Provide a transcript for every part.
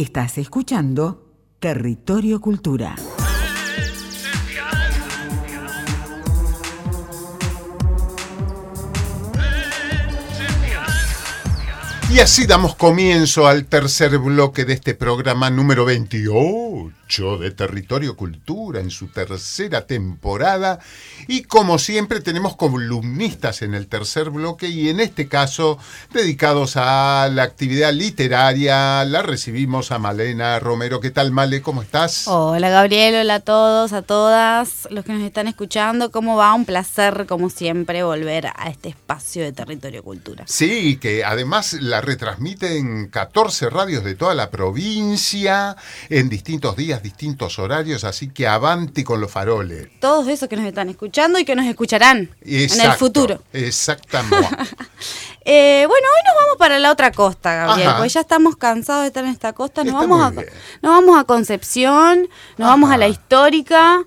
Estás escuchando Territorio Cultura. Y así damos comienzo al tercer bloque de este programa número 28 de Territorio Cultura en su tercera temporada. Y como siempre tenemos columnistas en el tercer bloque y en este caso dedicados a la actividad literaria. La recibimos a Malena Romero. ¿Qué tal Male? ¿Cómo estás? Hola Gabriel, hola a todos, a todas los que nos están escuchando. ¿Cómo va? Un placer como siempre volver a este espacio de Territorio Cultura. Sí, que además la retransmiten 14 radios de toda la provincia en distintos días, distintos horarios, así que avanti con los faroles. Todos esos que nos están escuchando y que nos escucharán en el futuro. Exactamente. Eh, bueno, hoy nos vamos para la otra costa, Gabriel, porque ya estamos cansados de estar en esta costa. Nos, vamos a, nos vamos a Concepción, nos vamos a la histórica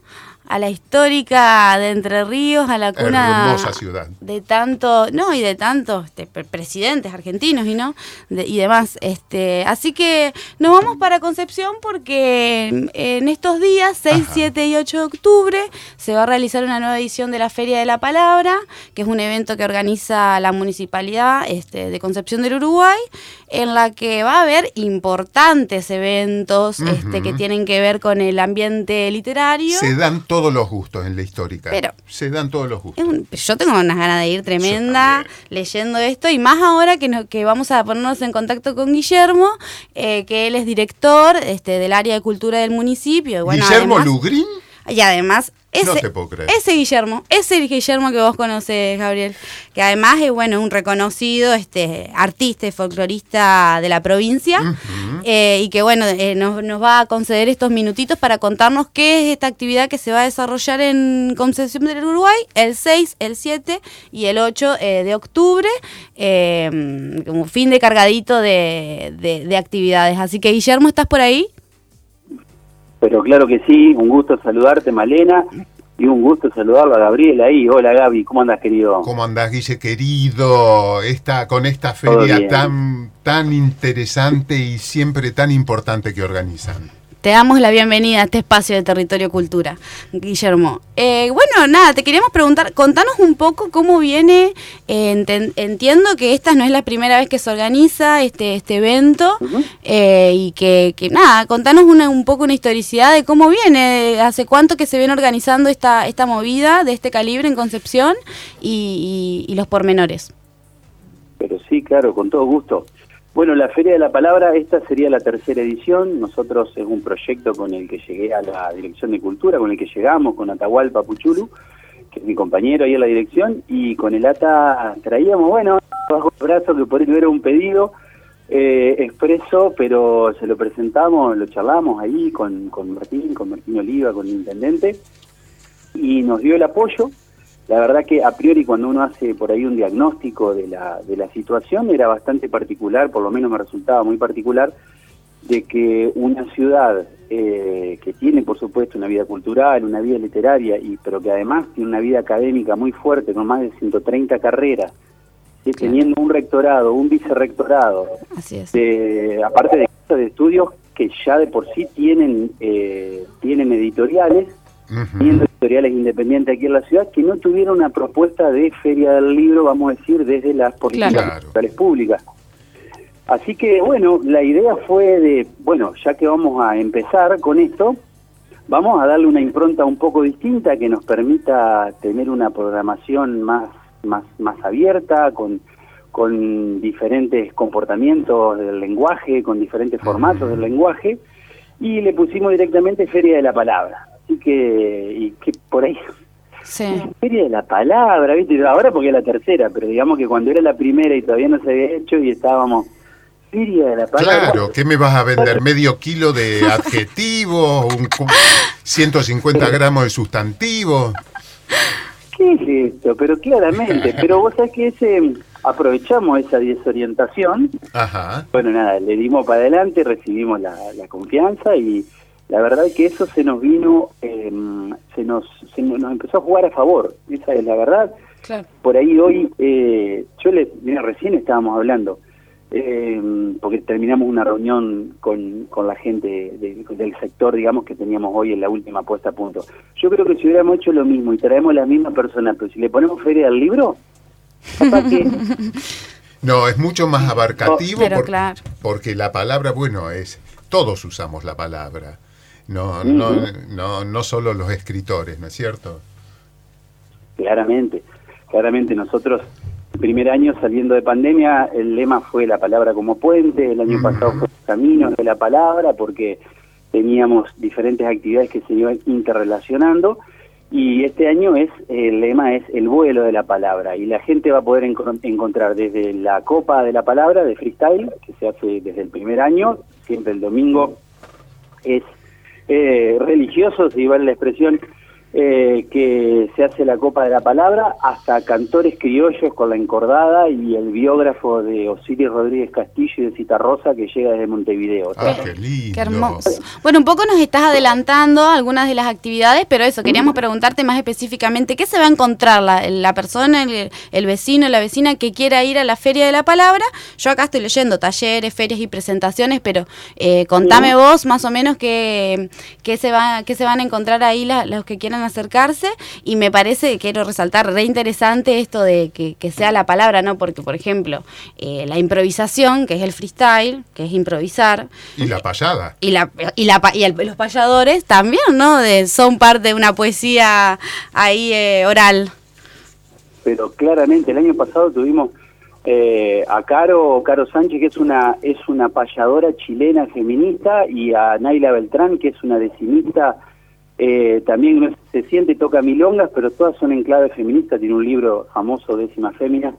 a la histórica de Entre Ríos, a la cuna ciudad. de tanto, no, y de tantos este, presidentes argentinos y no, y demás. Este, así que nos vamos para Concepción porque en estos días, 6, 7 y 8 de octubre, se va a realizar una nueva edición de la Feria de la Palabra, que es un evento que organiza la municipalidad este, de Concepción del Uruguay, en la que va a haber importantes eventos este, que tienen que ver con el ambiente literario. Se dan todos todos los gustos en la histórica. Pero se dan todos los gustos. yo tengo unas ganas de ir tremenda leyendo esto y más ahora que, que vamos a ponernos en contacto con Guillermo, eh, que él es director este, del área de cultura del municipio. Guillermo Lugrin. Y además ese, no te puedo creer. Ese Guillermo, ese Guillermo que vos conoces, Gabriel, que además es bueno, un reconocido este, artista y folclorista de la provincia, eh, y que bueno, eh, nos, va a conceder estos minutitos para contarnos qué es esta actividad que se va a desarrollar en Concepción del Uruguay el 6, el 7 y el 8 eh, de octubre, como fin de cargadito de, de actividades. Así que Guillermo, ¿estás por ahí? Pero claro que sí, un gusto saludarte, Malena, y un gusto saludarlo a Gabriel ahí. Hola Gaby, ¿cómo andas querido? ¿Cómo andás Guille querido? Esta, con esta feria tan, tan interesante y siempre tan importante que organizan. Te damos la bienvenida a este espacio de Territorio Cultura, Guillermo. Eh, bueno, nada, te queríamos preguntar, contanos un poco cómo viene, eh, entiendo que esta no es la primera vez que se organiza este, este evento, eh, y que, nada, contanos una, un poco una historicidad de cómo viene, hace cuánto que se viene organizando esta, esta movida de este calibre en Concepción y, y los pormenores. Pero sí, claro, con todo gusto. Bueno, la Feria de la Palabra, esta sería la tercera edición. Nosotros es un proyecto con el que llegué a la Dirección de Cultura, con el que llegamos, con Atahualpa Puchulu, que es mi compañero ahí en la dirección, y con el ATA traíamos, bueno, bajo el brazo que por él era un pedido eh, expreso, pero se lo presentamos, lo charlamos ahí con, con Martín, con Martín Oliva, con el intendente, y nos dio el apoyo la verdad que a priori cuando uno hace por ahí un diagnóstico de la, de la situación era bastante particular, por lo menos me resultaba muy particular, de que una ciudad eh, que tiene por supuesto una vida cultural, una vida literaria, y pero que además tiene una vida académica muy fuerte, con más de 130 carreras, teniendo un rectorado, un vicerrectorado, aparte de, de estudios que ya de por sí tienen, eh, tienen editoriales, viendo editoriales independientes aquí en la ciudad, que no tuvieron una propuesta de feria del libro, vamos a decir, desde las políticas públicas. Así que, bueno, la idea fue de, bueno, ya que vamos a empezar con esto, vamos a darle una impronta un poco distinta que nos permita tener una programación más, más, más abierta, con, con diferentes comportamientos del lenguaje, con diferentes formatos del lenguaje, y le pusimos directamente Feria de la Palabra que, y que por ahí Sí. Feria de la palabra, ¿viste? Ahora porque es la tercera, pero digamos que cuando era la primera y todavía no se había hecho y estábamos. Feria de la palabra. Claro, ¿qué me vas a vender? ¿Medio kilo de adjetivos? Un, ¿150 gramos de sustantivos? ¿Qué es esto? Pero claramente, pero vos sabés que ese aprovechamos esa desorientación. Ajá. Bueno, nada, le dimos para adelante, recibimos la, la confianza y la verdad es que eso se nos vino, em, se, nos, nos empezó a jugar a favor, esa es la verdad. Por ahí hoy, eh, yo le, mira, recién estábamos hablando, eh, porque terminamos una reunión con, con la gente del sector, digamos, que teníamos hoy en la última puesta a punto. Yo creo que si hubiéramos hecho lo mismo y traemos la misma persona, pero si le ponemos feria al libro, No, es mucho más abarcativo claro. porque la palabra, bueno, es todos usamos la palabra. No, no, no, no solo los escritores, ¿no es cierto? Claramente, claramente. Nosotros el primer año saliendo de pandemia, el lema fue la palabra como puente, el año pasado fue caminos de la palabra, porque teníamos diferentes actividades que se iban interrelacionando, y este año es el lema es el vuelo de la palabra, y la gente va a poder encontrar desde la copa de la palabra de freestyle, que se hace desde el primer año, siempre el domingo es eh, religioso, si vale la expresión, eh, que se hace la Copa de la Palabra, hasta cantores criollos con la encordada y el biógrafo de Osiris Rodríguez Castillo y de Citarrosa que llega desde Montevideo. Ah, qué lindo. Qué hermoso. Bueno, un poco nos estás adelantando algunas de las actividades, pero eso, queríamos preguntarte más específicamente, ¿qué se va a encontrar la, la persona, el, el, vecino, la vecina que quiera ir a la Feria de la Palabra? Yo acá estoy leyendo talleres, ferias y presentaciones, pero eh, contame vos más o menos qué, qué, se, va, qué se van a encontrar ahí la, los que quieran acercarse y me parece, quiero resaltar, re interesante esto de que, sea la palabra, ¿no? Porque, por ejemplo, eh, la improvisación, que es el freestyle, que es improvisar. Y la payada. Y, la, y, la, y los payadores también, ¿no? De, son parte de una poesía ahí eh, oral. Pero claramente, el año pasado tuvimos eh, a Caro, Caro Sánchez, que es una, es una payadora chilena feminista, y a Naila Beltrán, que es una decimista eh, también se siente y toca milongas, pero todas son en clave feminista. Tiene un libro famoso, Décima Fémina,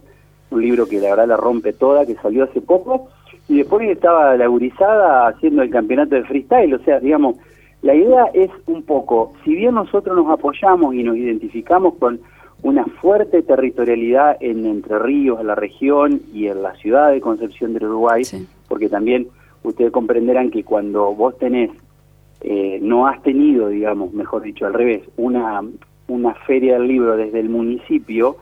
un libro que la verdad la rompe toda, que salió hace poco. Y después estaba la gurizada haciendo el campeonato de freestyle. O sea, digamos, la idea es un poco, si bien nosotros nos apoyamos y nos identificamos con una fuerte territorialidad en Entre Ríos, en la región y en la ciudad de Concepción del Uruguay, porque también ustedes comprenderán que cuando vos tenés eh, no has tenido, digamos, mejor dicho, al revés, una, una feria del libro desde el municipio,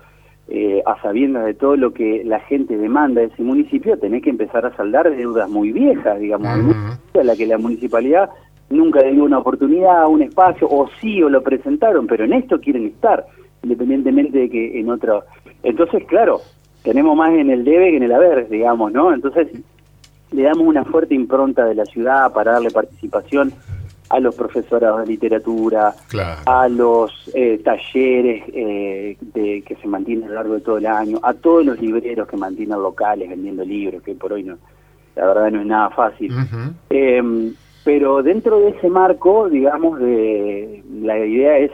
eh, a sabiendas de todo lo que la gente demanda de ese municipio, tenés que empezar a saldar deudas muy viejas, digamos, a la que la municipalidad nunca le dio una oportunidad, un espacio, o sí, o lo presentaron, pero en esto quieren estar, independientemente de que en otro... Entonces, claro, tenemos más en el debe que en el haber, digamos, ¿no? Entonces, le damos una fuerte impronta de la ciudad para darle participación a los profesorados de literatura, a los eh, talleres eh, de, que se mantienen a lo largo de todo el año, a todos los libreros que mantienen locales vendiendo libros, que por hoy no, la verdad no es nada fácil. Em, pero dentro de ese marco, digamos, de, la idea es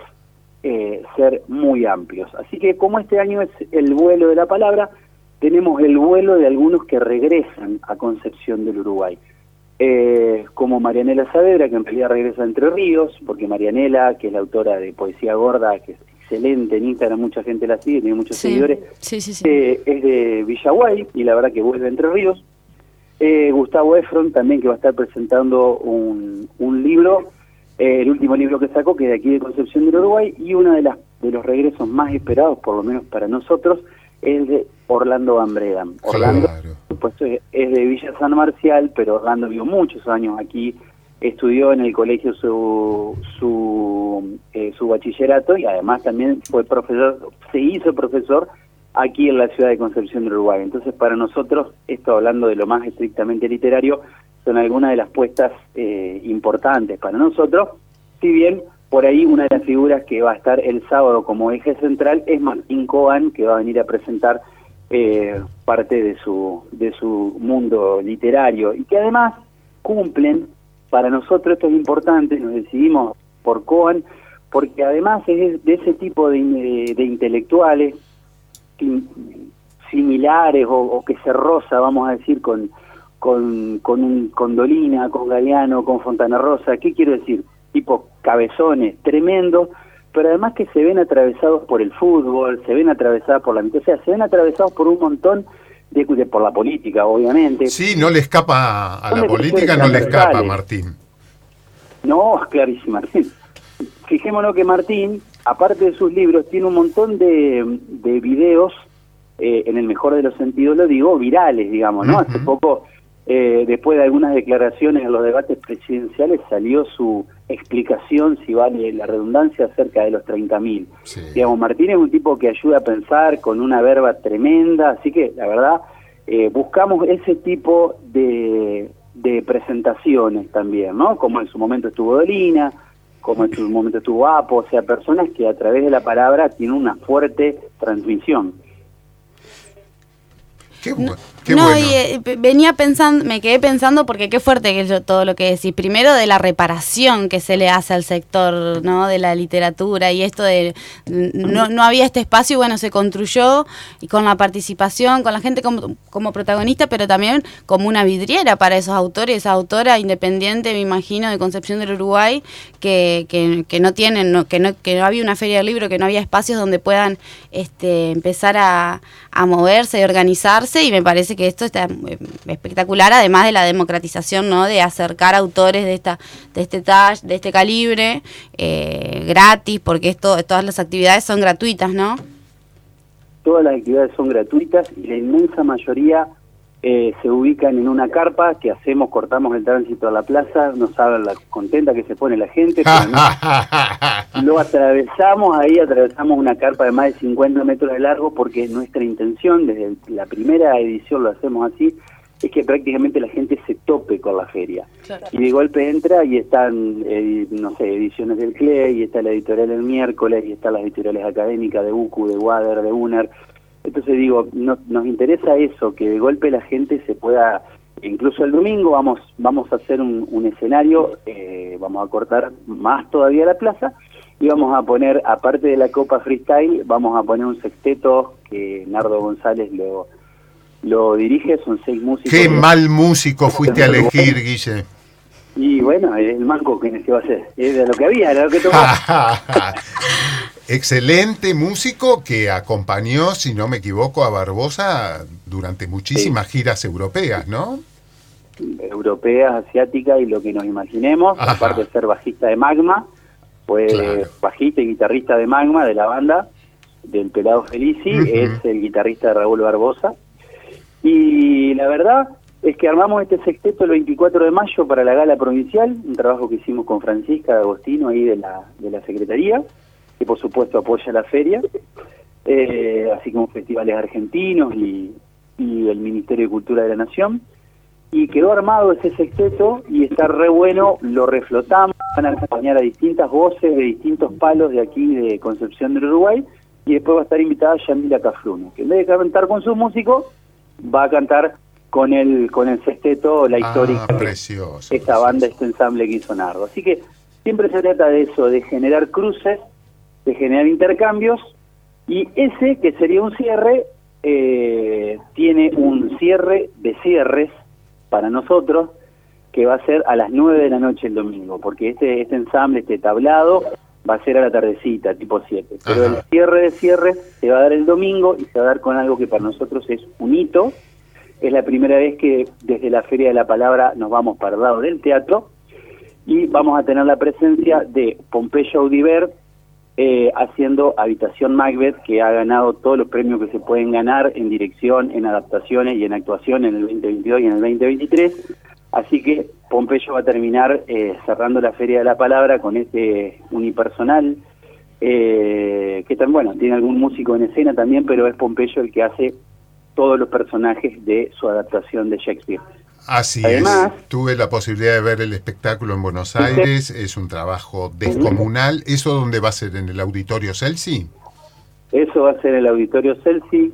eh, ser muy amplios. Así que como este año es el vuelo de la palabra, tenemos el vuelo de algunos que regresan a Concepción del Uruguay eh, como Marianela Saavedra, que en realidad regresa a Entre Ríos, porque Marianela, que es la autora de Poesía Gorda, que es excelente en Instagram, mucha gente la sigue, tiene muchos seguidores, eh, es de Villaguay y la verdad que vuelve a Entre Ríos. Eh, Gustavo Efron también que va a estar presentando un, un libro, eh, el último libro que sacó, que es de aquí de Concepción del Uruguay, y uno de, las, de los regresos más esperados, por lo menos para nosotros, es de Orlando Ambreda. Orlando, pues es de Villa San Marcial, pero Orlando vivió muchos años aquí, estudió en el colegio su su, eh, su bachillerato y además también fue profesor, se hizo profesor aquí en la ciudad de Concepción del Uruguay. Entonces, para nosotros, esto hablando de lo más estrictamente literario, son algunas de las puestas eh, importantes para nosotros, si bien por ahí una de las figuras que va a estar el sábado como eje central es Martín Coan, que va a venir a presentar eh, parte de su, de su mundo literario y que además cumplen, para nosotros esto es importante, nos decidimos por Coan, porque además es de ese tipo de, intelectuales similares o, que se roza, vamos a decir, con, con, con, un, con Dolina, con Galeano, con Fontana Rosa. ¿Qué quiero decir? Tipo cabezones tremendos, pero además que se ven atravesados por el fútbol, se ven atravesados por la o sea, se ven atravesados por un montón de, por la política, obviamente. Sí, no le escapa a la política, no le escapa, Martín. No, clarísimo, Martín. Fijémonos que Martín, aparte de sus libros, tiene un montón de, de videos eh, en el mejor de los sentidos lo digo, virales, digamos, ¿no? Hace poco, eh, después de algunas declaraciones en los debates presidenciales, salió su explicación, si vale la redundancia, acerca de los 30.000. Sí. Digamos, Martín es un tipo que ayuda a pensar con una verba tremenda, así que la verdad eh, buscamos ese tipo de, de presentaciones también, ¿no? Como en su momento estuvo Dolina, como en su momento estuvo Apo, o sea, personas que a través de la palabra tienen una fuerte transmisión. Qué, qué no, bueno. y eh, venía pensando, me quedé pensando porque qué fuerte que yo, todo lo que decís. Primero de la reparación que se le hace al sector, ¿no? De la literatura y esto de no, no había este espacio y bueno, se construyó y con la participación, con la gente como, como protagonista, pero también como una vidriera para esos autores, esa autora independiente, me imagino, de Concepción del Uruguay, que, que, que no tienen, no- que, no, que no había una feria del libro, que no había espacios donde puedan este, empezar a, a moverse y organizarse y me parece que esto está eh, espectacular además de la democratización no de acercar autores de esta de este tall, de este calibre eh, gratis porque esto todas las actividades son gratuitas no Todas las actividades son gratuitas y la inmensa mayoría eh, se ubican en una carpa que hacemos, cortamos el tránsito a la plaza, no saben la contenta que se pone la gente, pero no- Lo atravesamos ahí, atravesamos una carpa de más de 50 metros de largo porque es nuestra intención, desde la primera edición lo hacemos así, es que prácticamente la gente se tope con la feria. Y de golpe entra y están, eh, no sé, ediciones del CLE, y está la editorial El Miércoles, y están las editoriales académicas de UCU, de Wader, de UNER. Entonces digo, no- nos interesa eso, que de golpe la gente se pueda, incluso el domingo vamos vamos a hacer un, un escenario, eh, vamos a cortar más todavía la plaza, y vamos a poner, aparte de la Copa Freestyle, vamos a poner un sexteto que Nardo González lo, lo dirige, son seis músicos. Qué mal músico fuiste a elegir, Guille. Y bueno, el manco que se va a hacer, era lo que había, era lo que tocaba. Excelente músico que acompañó, si no me equivoco, a Barbosa durante muchísimas giras europeas, ¿no? europeas, asiáticas y lo que nos imaginemos, Ajá. aparte de ser bajista de Magma, fue Claro. bajista y guitarrista de Magma, de la banda, del Pelado Felici, es el guitarrista de Raúl Barbosa. Y la verdad es que armamos este sexteto el 24 de mayo para la gala provincial, un trabajo que hicimos con Francisca Agostino ahí de la, de la Secretaría, que por supuesto apoya la feria, eh, así como festivales argentinos y, y el Ministerio de Cultura de la Nación y quedó armado ese sexteto y está re bueno, lo reflotamos, van a acompañar a distintas voces de distintos palos de aquí de Concepción del Uruguay y después va a estar invitada Yamila Cafruno, que en vez de cantar con sus músicos, va a cantar con el con el sexteto la histórica Ah, precioso. esta banda, este ensamble que hizo Nardo. Así que siempre se trata de eso, de generar cruces, de generar intercambios, y ese, que sería un cierre, eh, tiene un cierre de cierres para nosotros, que va a ser a las 9 de la noche el domingo, porque este, este ensamble, este tablado, va a ser a la tardecita, tipo 7. Pero Ajá. el cierre de cierres se va a dar el domingo y se va a dar con algo que para nosotros es un hito, es la primera vez que desde la Feria de la Palabra nos vamos para el lado del teatro y vamos a tener la presencia de Pompeyo Audiver eh, haciendo Habitación Macbeth, que ha ganado todos los premios que se pueden ganar en dirección, en adaptaciones y en actuación en el 2022 y en el 2023. Así que Pompeyo va a terminar eh, cerrando la Feria de la Palabra con este unipersonal, eh, que tan bueno, tiene algún músico en escena también, pero es Pompeyo el que hace todos los personajes de su adaptación de Shakespeare. Así Además- es. Tuve la posibilidad de ver el espectáculo en Buenos Aires. Es un trabajo descomunal. ¿Eso dónde va a ser? ¿En el Auditorio Celsi? Eso va a ser el Auditorio Celsi,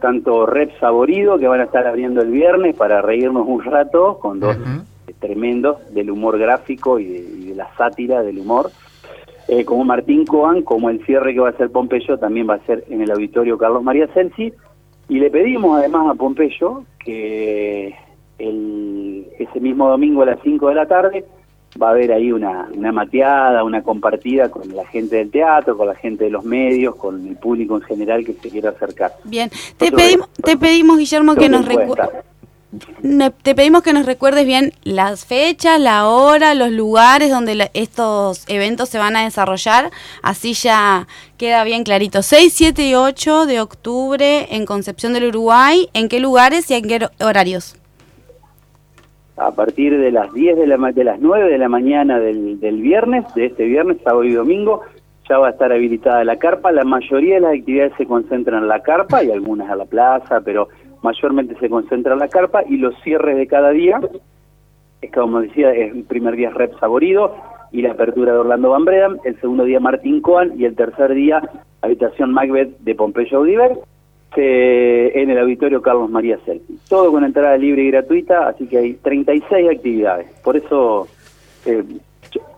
tanto Rep Saborido, que van a estar abriendo el viernes para reírnos un rato, con dos tremendos del humor gráfico y de, y de la sátira del humor, eh, como Martín Coan, como el cierre que va a ser Pompeyo, también va a ser en el Auditorio Carlos María Celsi, y le pedimos además a Pompeyo que el, ese mismo domingo a las 5 de la tarde va a haber ahí una, una mateada, una compartida con la gente del teatro, con la gente de los medios, con el público en general que se quiera acercar. bien te pedimos te pedimos Guillermo que ¿Dónde nos puede recu- estar? te pedimos que nos recuerdes bien las fechas, la hora, los lugares donde estos eventos se van a desarrollar, así ya queda bien clarito. 6, 7 y 8 de octubre en Concepción del Uruguay, ¿en qué lugares y en qué horarios? A partir de las 10 de, la, de las 9 de la mañana del, del viernes, de este viernes, sábado y domingo, ya va a estar habilitada la carpa. La mayoría de las actividades se concentran en la carpa y algunas a la plaza, pero mayormente se concentra en la carpa y los cierres de cada día, es como decía, es el primer día Rep Saborido y la apertura de Orlando Van Breda, el segundo día Martín Coan y el tercer día Habitación Macbeth de Pompeyo Audiver en el auditorio Carlos María Celti. Todo con entrada libre y gratuita, así que hay 36 actividades. Por eso eh,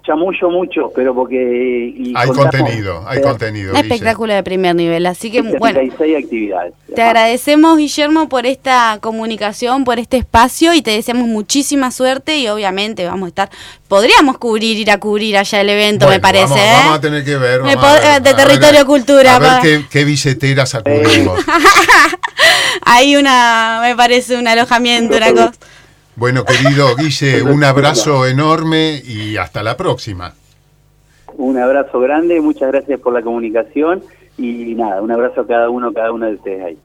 chamullo mucho, pero porque... hay contenido, hay contenido. Un espectáculo de primer nivel, así que bueno. actividades. Te agradecemos, Guillermo, por esta comunicación, por este espacio y te deseamos muchísima suerte y obviamente vamos a estar... Podríamos cubrir, ir a cubrir allá el evento, me parece. Vamos, ¿eh? vamos, a tener que ver. de territorio cultura. A ver qué, qué billeteras acudimos. Hay una, me parece, un alojamiento, una cosa. Bueno, querido Guille, un abrazo enorme y hasta la próxima. Un abrazo grande, muchas gracias por la comunicación y nada, un abrazo a cada uno, cada una de ustedes ahí.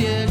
ciel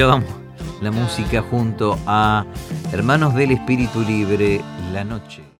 escuchábamos la música junto a Hermanos del Espíritu Libre, La Noche.